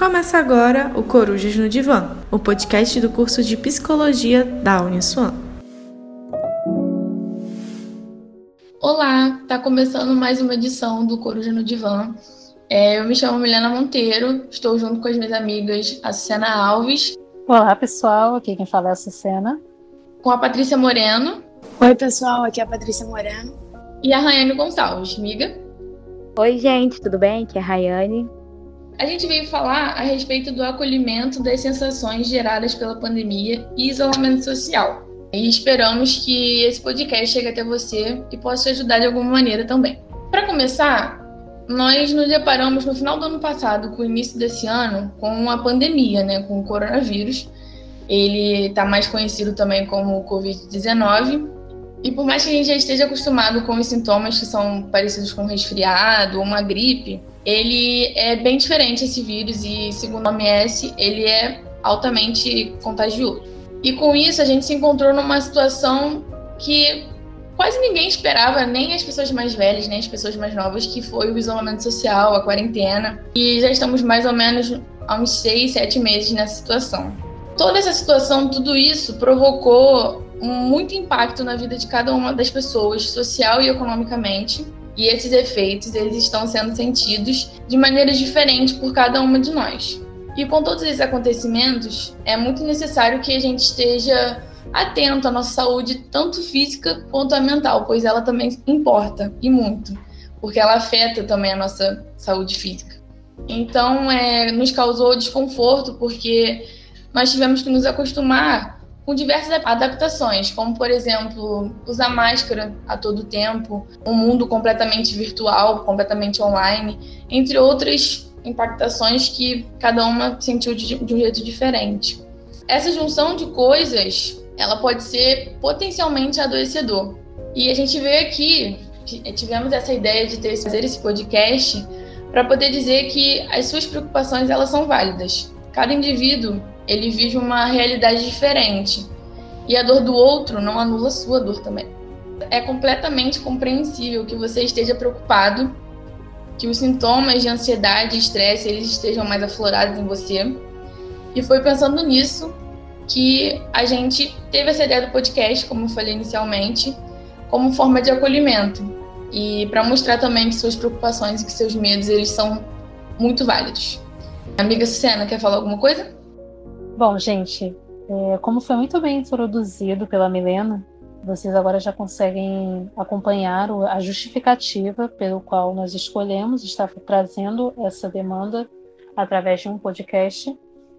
Começa agora o Corujas no Divã, o podcast do curso de Psicologia da Uniswan. Olá, tá começando mais uma edição do Coruja no Divã. É, eu me chamo Milena Monteiro, estou junto com as minhas amigas Açucena Alves. Olá, pessoal, aqui quem fala é a Açucena. Com a Patrícia Moreno. Oi, pessoal, aqui é a Patrícia Moreno. E a Rayane Gonçalves, amiga. Oi, gente, tudo bem? Aqui é a Rayane. A gente veio falar a respeito do acolhimento das sensações geradas pela pandemia e isolamento social. E esperamos que esse podcast chegue até você e possa te ajudar de alguma maneira também. Para começar, nós nos deparamos no final do ano passado, com o início desse ano, com a pandemia, né, com o coronavírus. Ele está mais conhecido também como Covid-19. E por mais que a gente já esteja acostumado com os sintomas que são parecidos com um resfriado ou uma gripe, ele é bem diferente esse vírus e, segundo a OMS, ele é altamente contagioso. E com isso a gente se encontrou numa situação que quase ninguém esperava, nem as pessoas mais velhas, nem as pessoas mais novas, que foi o isolamento social, a quarentena. E já estamos mais ou menos há uns seis, sete meses nessa situação. Toda essa situação, tudo isso provocou muito impacto na vida de cada uma das pessoas, social e economicamente. E esses efeitos, eles estão sendo sentidos de maneiras diferentes por cada uma de nós. E com todos esses acontecimentos, é muito necessário que a gente esteja atento à nossa saúde, tanto física quanto a mental, pois ela também importa e muito, porque ela afeta também a nossa saúde física. Então, é, nos causou desconforto, porque nós tivemos que nos acostumar com diversas adaptações, como por exemplo, usar máscara a todo tempo, um mundo completamente virtual, completamente online, entre outras impactações que cada uma sentiu de, de um jeito diferente. Essa junção de coisas, ela pode ser potencialmente adoecedor. E a gente veio aqui, tivemos essa ideia de ter, fazer esse podcast para poder dizer que as suas preocupações elas são válidas. Cada indivíduo ele vive uma realidade diferente. E a dor do outro não anula sua dor também. É completamente compreensível que você esteja preocupado, que os sintomas de ansiedade e estresse eles estejam mais aflorados em você. E foi pensando nisso que a gente teve essa ideia do podcast, como eu falei inicialmente, como forma de acolhimento e para mostrar também que suas preocupações e que seus medos eles são muito válidos. Amiga Sucena, quer falar alguma coisa? Bom, gente, é, como foi muito bem introduzido pela Milena, vocês agora já conseguem acompanhar a justificativa pelo qual nós escolhemos estar trazendo essa demanda através de um podcast.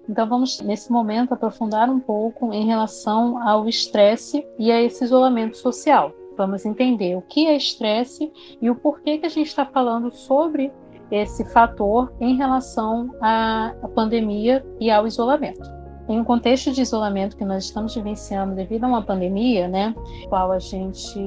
Então, vamos, nesse momento, aprofundar um pouco em relação ao estresse e a esse isolamento social. Vamos entender o que é estresse e o porquê que a gente está falando sobre esse fator em relação à pandemia e ao isolamento. Em um contexto de isolamento que nós estamos vivenciando devido a uma pandemia, né, qual a gente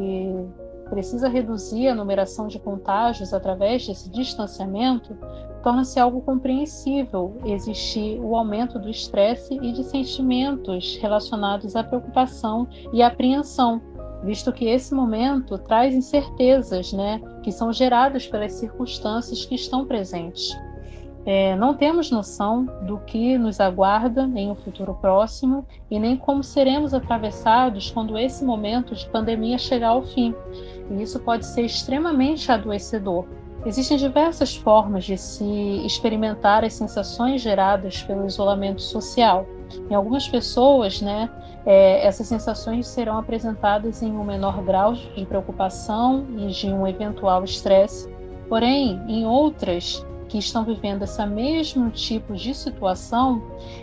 precisa reduzir a numeração de contágios através desse distanciamento, torna-se algo compreensível existir o aumento do estresse e de sentimentos relacionados à preocupação e apreensão, visto que esse momento traz incertezas, né, que são geradas pelas circunstâncias que estão presentes. É, não temos noção do que nos aguarda em um futuro próximo e nem como seremos atravessados quando esse momento de pandemia chegar ao fim. E isso pode ser extremamente adoecedor. Existem diversas formas de se experimentar as sensações geradas pelo isolamento social. Em algumas pessoas, né, é, essas sensações serão apresentadas em um menor grau de preocupação e de um eventual estresse. Porém, em outras, que estão vivendo esse mesmo tipo de situação,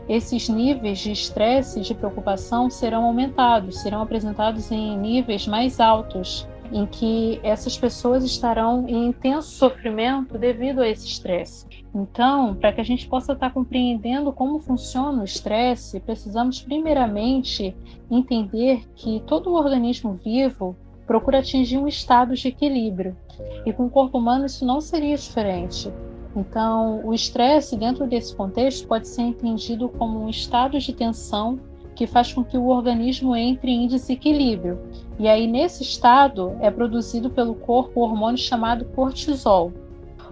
esses níveis de estresse e de preocupação serão aumentados, serão apresentados em níveis mais altos, em que essas pessoas estarão em intenso sofrimento devido a esse estresse. Então, para que a gente possa estar compreendendo como funciona o estresse, precisamos primeiramente entender que todo organismo vivo procura atingir um estado de equilíbrio. E com o corpo humano isso não seria diferente. Então, o estresse, dentro desse contexto, pode ser entendido como um estado de tensão que faz com que o organismo entre em desequilíbrio. E aí, nesse estado, é produzido pelo corpo o hormônio chamado cortisol.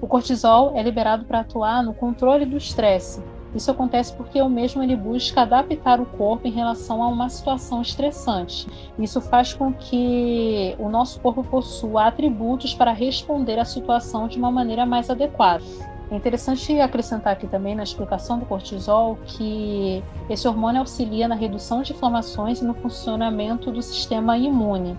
O cortisol é liberado para atuar no controle do estresse. Isso acontece porque o mesmo ele busca adaptar o corpo em relação a uma situação estressante. Isso faz com que o nosso corpo possua atributos para responder à situação de uma maneira mais adequada. É interessante acrescentar aqui também na explicação do cortisol que esse hormônio auxilia na redução de inflamações e no funcionamento do sistema imune.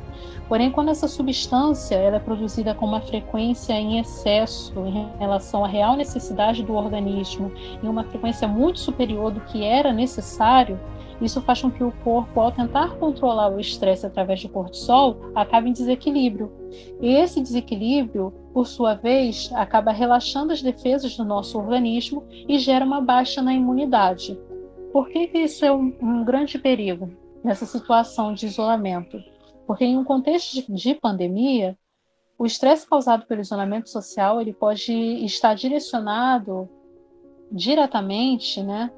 Porém, quando essa substância ela é produzida com uma frequência em excesso em relação à real necessidade do organismo, em uma frequência muito superior do que era necessário, isso faz com que o corpo, ao tentar controlar o estresse através do cortisol, acabe em desequilíbrio. E esse desequilíbrio, por sua vez, acaba relaxando as defesas do nosso organismo e gera uma baixa na imunidade. Por que, que isso é um, um grande perigo nessa situação de isolamento? Porque em um contexto de, de pandemia, o estresse causado pelo isolamento social ele pode estar direcionado diretamente, né,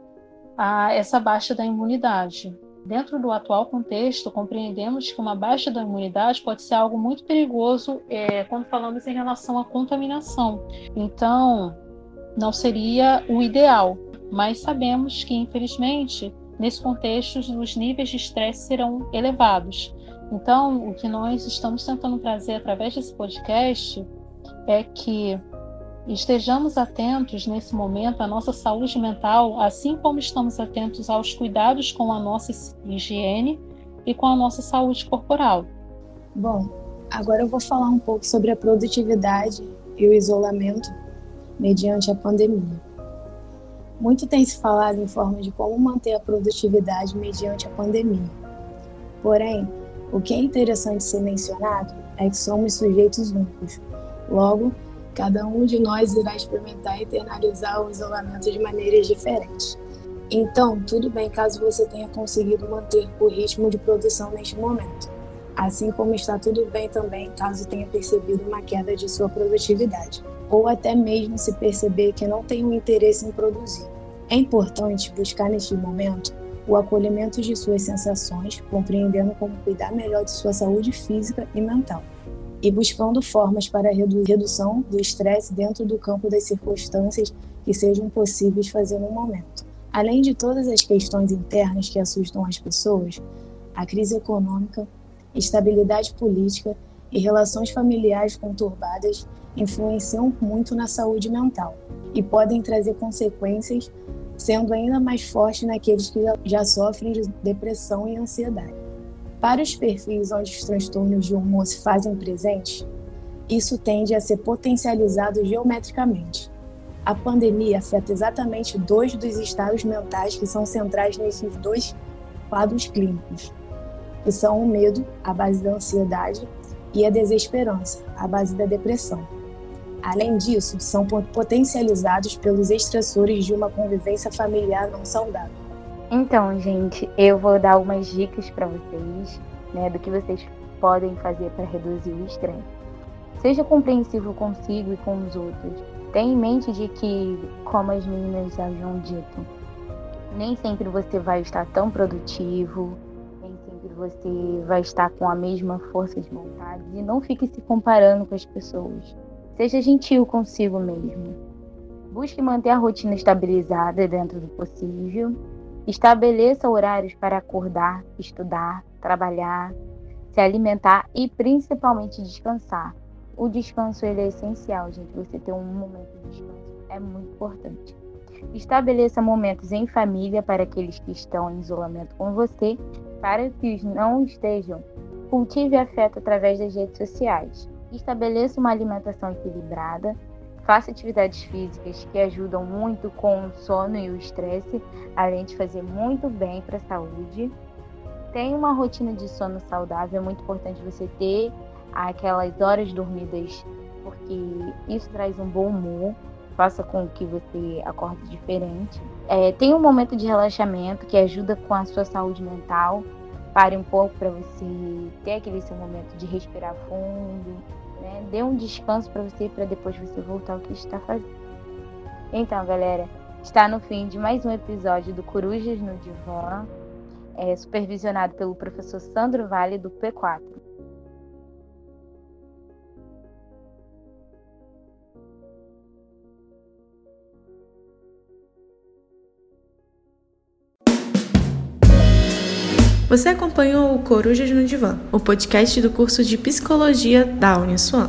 a essa baixa da imunidade. Dentro do atual contexto, compreendemos que uma baixa da imunidade pode ser algo muito perigoso é, quando falamos em relação à contaminação. Então, não seria o ideal, mas sabemos que, infelizmente, nesse contexto, os níveis de estresse serão elevados. Então, o que nós estamos tentando trazer através desse podcast é que estejamos atentos nesse momento à nossa saúde mental, assim como estamos atentos aos cuidados com a nossa higiene e com a nossa saúde corporal. Bom, agora eu vou falar um pouco sobre a produtividade e o isolamento mediante a pandemia. Muito tem se falado em forma de como manter a produtividade mediante a pandemia. Porém, o que é interessante ser mencionado é que somos sujeitos únicos. Logo, Cada um de nós irá experimentar e internalizar o isolamento de maneiras diferentes. Então, tudo bem caso você tenha conseguido manter o ritmo de produção neste momento. Assim como está tudo bem também caso tenha percebido uma queda de sua produtividade, ou até mesmo se perceber que não tem um interesse em produzir. É importante buscar neste momento o acolhimento de suas sensações, compreendendo como cuidar melhor de sua saúde física e mental e buscando formas para a redução do estresse dentro do campo das circunstâncias que sejam possíveis fazer no momento. Além de todas as questões internas que assustam as pessoas, a crise econômica, estabilidade política e relações familiares conturbadas influenciam muito na saúde mental e podem trazer consequências, sendo ainda mais fortes naqueles que já sofrem de depressão e ansiedade. Para os perfis onde os transtornos de humor se fazem presentes, isso tende a ser potencializado geometricamente. A pandemia afeta exatamente dois dos estados mentais que são centrais nesses dois quadros clínicos, que são o medo, à base da ansiedade, e a desesperança, à base da depressão. Além disso, são potencializados pelos estressores de uma convivência familiar não saudável. Então, gente, eu vou dar algumas dicas para vocês, né, do que vocês podem fazer para reduzir o estresse. Seja compreensivo consigo e com os outros. Tenha em mente de que, como as meninas haviam dito, nem sempre você vai estar tão produtivo, nem sempre você vai estar com a mesma força de vontade e não fique se comparando com as pessoas. Seja gentil consigo mesmo. Busque manter a rotina estabilizada dentro do possível Estabeleça horários para acordar, estudar, trabalhar, se alimentar e principalmente descansar. O descanso ele é essencial, gente. Você ter um momento de descanso é muito importante. Estabeleça momentos em família para aqueles que estão em isolamento com você, para que os não estejam. Cultive afeto através das redes sociais. Estabeleça uma alimentação equilibrada, Faça atividades físicas que ajudam muito com o sono e o estresse, além de fazer muito bem para a saúde. Tenha uma rotina de sono saudável, é muito importante você ter aquelas horas dormidas, porque isso traz um bom humor, faça com que você acorde diferente. É, tenha um momento de relaxamento que ajuda com a sua saúde mental. Pare um pouco para você ter aquele seu momento de respirar fundo, né? Dê um descanso para você para depois você voltar ao que está fazendo. Então, galera, está no fim de mais um episódio do Corujas no Divã, é, supervisionado pelo professor Sandro Vale do P4. Você acompanhou o Corujas no Divã, o podcast do curso de Psicologia da Uniswan.